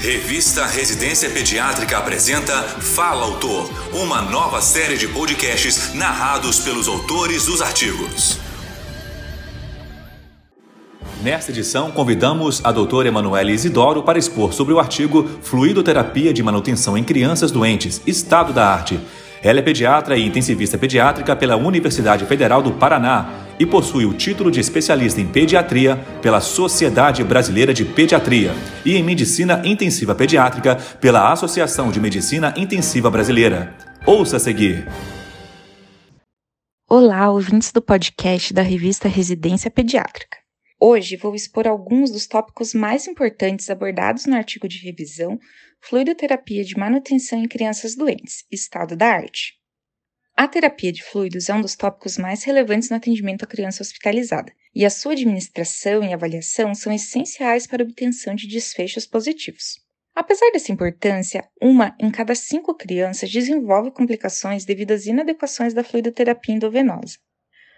Revista Residência Pediátrica apresenta Fala Autor, uma nova série de podcasts narrados pelos autores dos artigos. Nesta edição, convidamos a doutora Emanuele Isidoro para expor sobre o artigo Fluidoterapia de Manutenção em Crianças Doentes, Estado da Arte. Ela é pediatra e intensivista pediátrica pela Universidade Federal do Paraná e possui o título de especialista em pediatria pela Sociedade Brasileira de Pediatria e em medicina intensiva pediátrica pela Associação de Medicina Intensiva Brasileira. Ouça a seguir. Olá, ouvintes do podcast da revista Residência Pediátrica. Hoje vou expor alguns dos tópicos mais importantes abordados no artigo de revisão Fluidoterapia de Manutenção em Crianças Doentes, Estado da Arte. A terapia de fluidos é um dos tópicos mais relevantes no atendimento à criança hospitalizada, e a sua administração e avaliação são essenciais para a obtenção de desfechos positivos. Apesar dessa importância, uma em cada cinco crianças desenvolve complicações devido às inadequações da fluidoterapia endovenosa.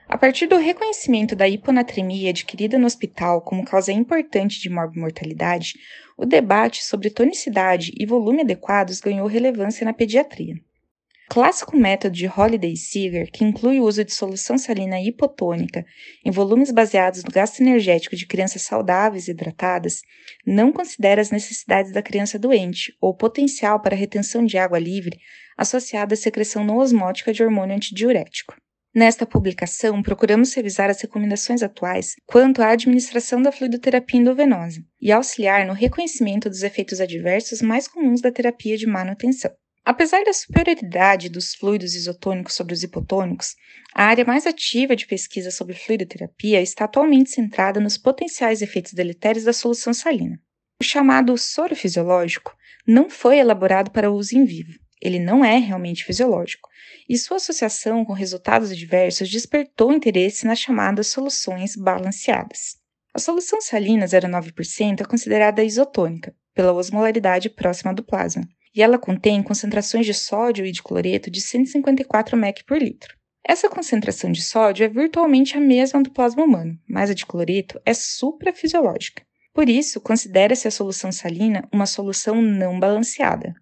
A partir do reconhecimento da hiponatremia adquirida no hospital como causa importante de morbimortalidade, o debate sobre tonicidade e volume adequados ganhou relevância na pediatria clássico método de Holiday-Seeger, que inclui o uso de solução salina hipotônica em volumes baseados no gasto energético de crianças saudáveis e hidratadas, não considera as necessidades da criança doente ou potencial para retenção de água livre associada à secreção não osmótica de hormônio antidiurético. Nesta publicação, procuramos revisar as recomendações atuais quanto à administração da fluidoterapia endovenosa e auxiliar no reconhecimento dos efeitos adversos mais comuns da terapia de manutenção. Apesar da superioridade dos fluidos isotônicos sobre os hipotônicos, a área mais ativa de pesquisa sobre fluidoterapia está atualmente centrada nos potenciais efeitos deletérios da solução salina. O chamado soro fisiológico não foi elaborado para uso em vivo. Ele não é realmente fisiológico, e sua associação com resultados adversos despertou interesse nas chamadas soluções balanceadas. A solução salina 0,9% é considerada isotônica, pela osmolaridade próxima do plasma, e ela contém concentrações de sódio e de cloreto de 154 mEq por litro. Essa concentração de sódio é virtualmente a mesma do plasma humano, mas a de cloreto é suprafisiológica. Por isso, considera-se a solução salina uma solução não balanceada.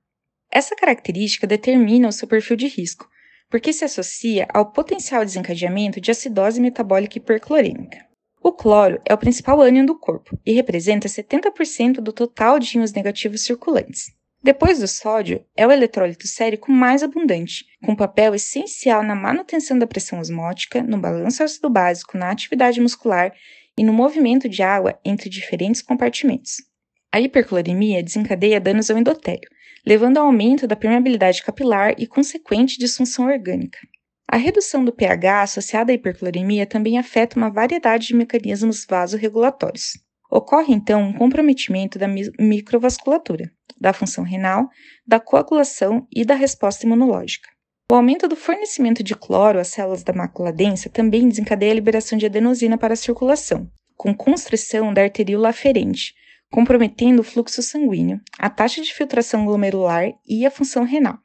Essa característica determina o seu perfil de risco, porque se associa ao potencial desencadeamento de acidose metabólica hiperclorêmica. O cloro é o principal ânion do corpo e representa 70% do total de íons negativos circulantes. Depois do sódio, é o eletrólito sérico mais abundante, com papel essencial na manutenção da pressão osmótica, no balanço ácido básico, na atividade muscular e no movimento de água entre diferentes compartimentos. A hipercloremia desencadeia danos ao endotélio, levando ao aumento da permeabilidade capilar e consequente disfunção orgânica. A redução do pH associada à hipercloremia também afeta uma variedade de mecanismos vasorregulatórios. Ocorre então um comprometimento da microvasculatura, da função renal, da coagulação e da resposta imunológica. O aumento do fornecimento de cloro às células da mácula densa também desencadeia a liberação de adenosina para a circulação, com constrição da arteríola aferente, comprometendo o fluxo sanguíneo, a taxa de filtração glomerular e a função renal.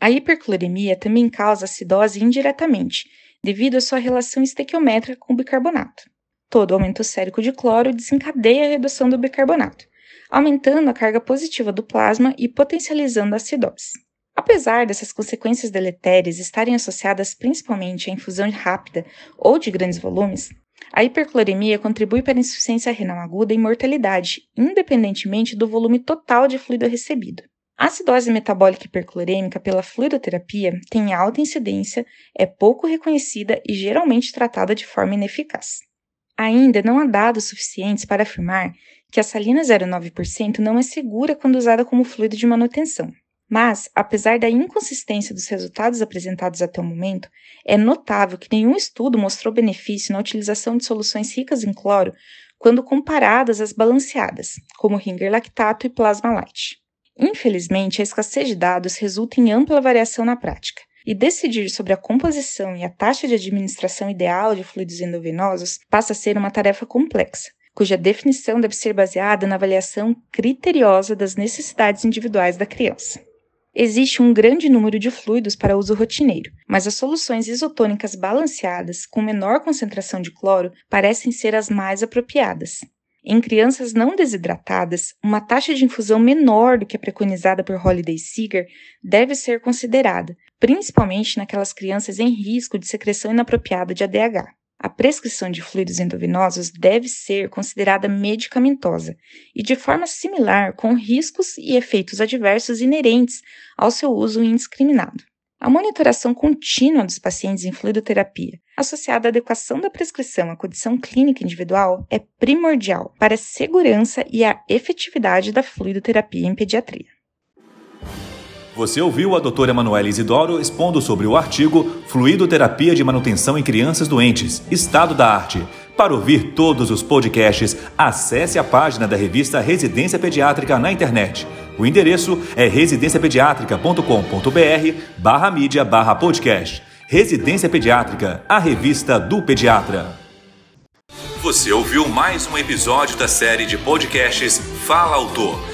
A hipercloremia também causa acidose indiretamente, devido à sua relação estequiométrica com o bicarbonato. Todo aumento sérico de cloro desencadeia a redução do bicarbonato, aumentando a carga positiva do plasma e potencializando a acidose. Apesar dessas consequências deletérias estarem associadas principalmente à infusão rápida ou de grandes volumes, a hipercloremia contribui para insuficiência renal aguda e mortalidade, independentemente do volume total de fluido recebido. A acidose metabólica hiperclorêmica pela fluidoterapia tem alta incidência, é pouco reconhecida e geralmente tratada de forma ineficaz. Ainda não há dados suficientes para afirmar que a salina 0,9% não é segura quando usada como fluido de manutenção. Mas, apesar da inconsistência dos resultados apresentados até o momento, é notável que nenhum estudo mostrou benefício na utilização de soluções ricas em cloro quando comparadas às balanceadas, como Ringer lactato e plasma light. Infelizmente, a escassez de dados resulta em ampla variação na prática, e decidir sobre a composição e a taxa de administração ideal de fluidos endovenosos passa a ser uma tarefa complexa, cuja definição deve ser baseada na avaliação criteriosa das necessidades individuais da criança. Existe um grande número de fluidos para uso rotineiro, mas as soluções isotônicas balanceadas com menor concentração de cloro parecem ser as mais apropriadas. Em crianças não desidratadas, uma taxa de infusão menor do que a preconizada por Holiday Seeger deve ser considerada, principalmente naquelas crianças em risco de secreção inapropriada de ADH. A prescrição de fluidos endovenosos deve ser considerada medicamentosa e de forma similar com riscos e efeitos adversos inerentes ao seu uso indiscriminado. A monitoração contínua dos pacientes em fluidoterapia, associada à adequação da prescrição à condição clínica individual, é primordial para a segurança e a efetividade da fluidoterapia em pediatria. Você ouviu a doutora Emanuela Isidoro expondo sobre o artigo Fluidoterapia de Manutenção em Crianças Doentes, Estado da Arte. Para ouvir todos os podcasts, acesse a página da revista Residência Pediátrica na internet. O endereço é residenciapediatrica.com.br barra mídia barra podcast. Residência Pediátrica, a revista do pediatra. Você ouviu mais um episódio da série de podcasts Fala Autor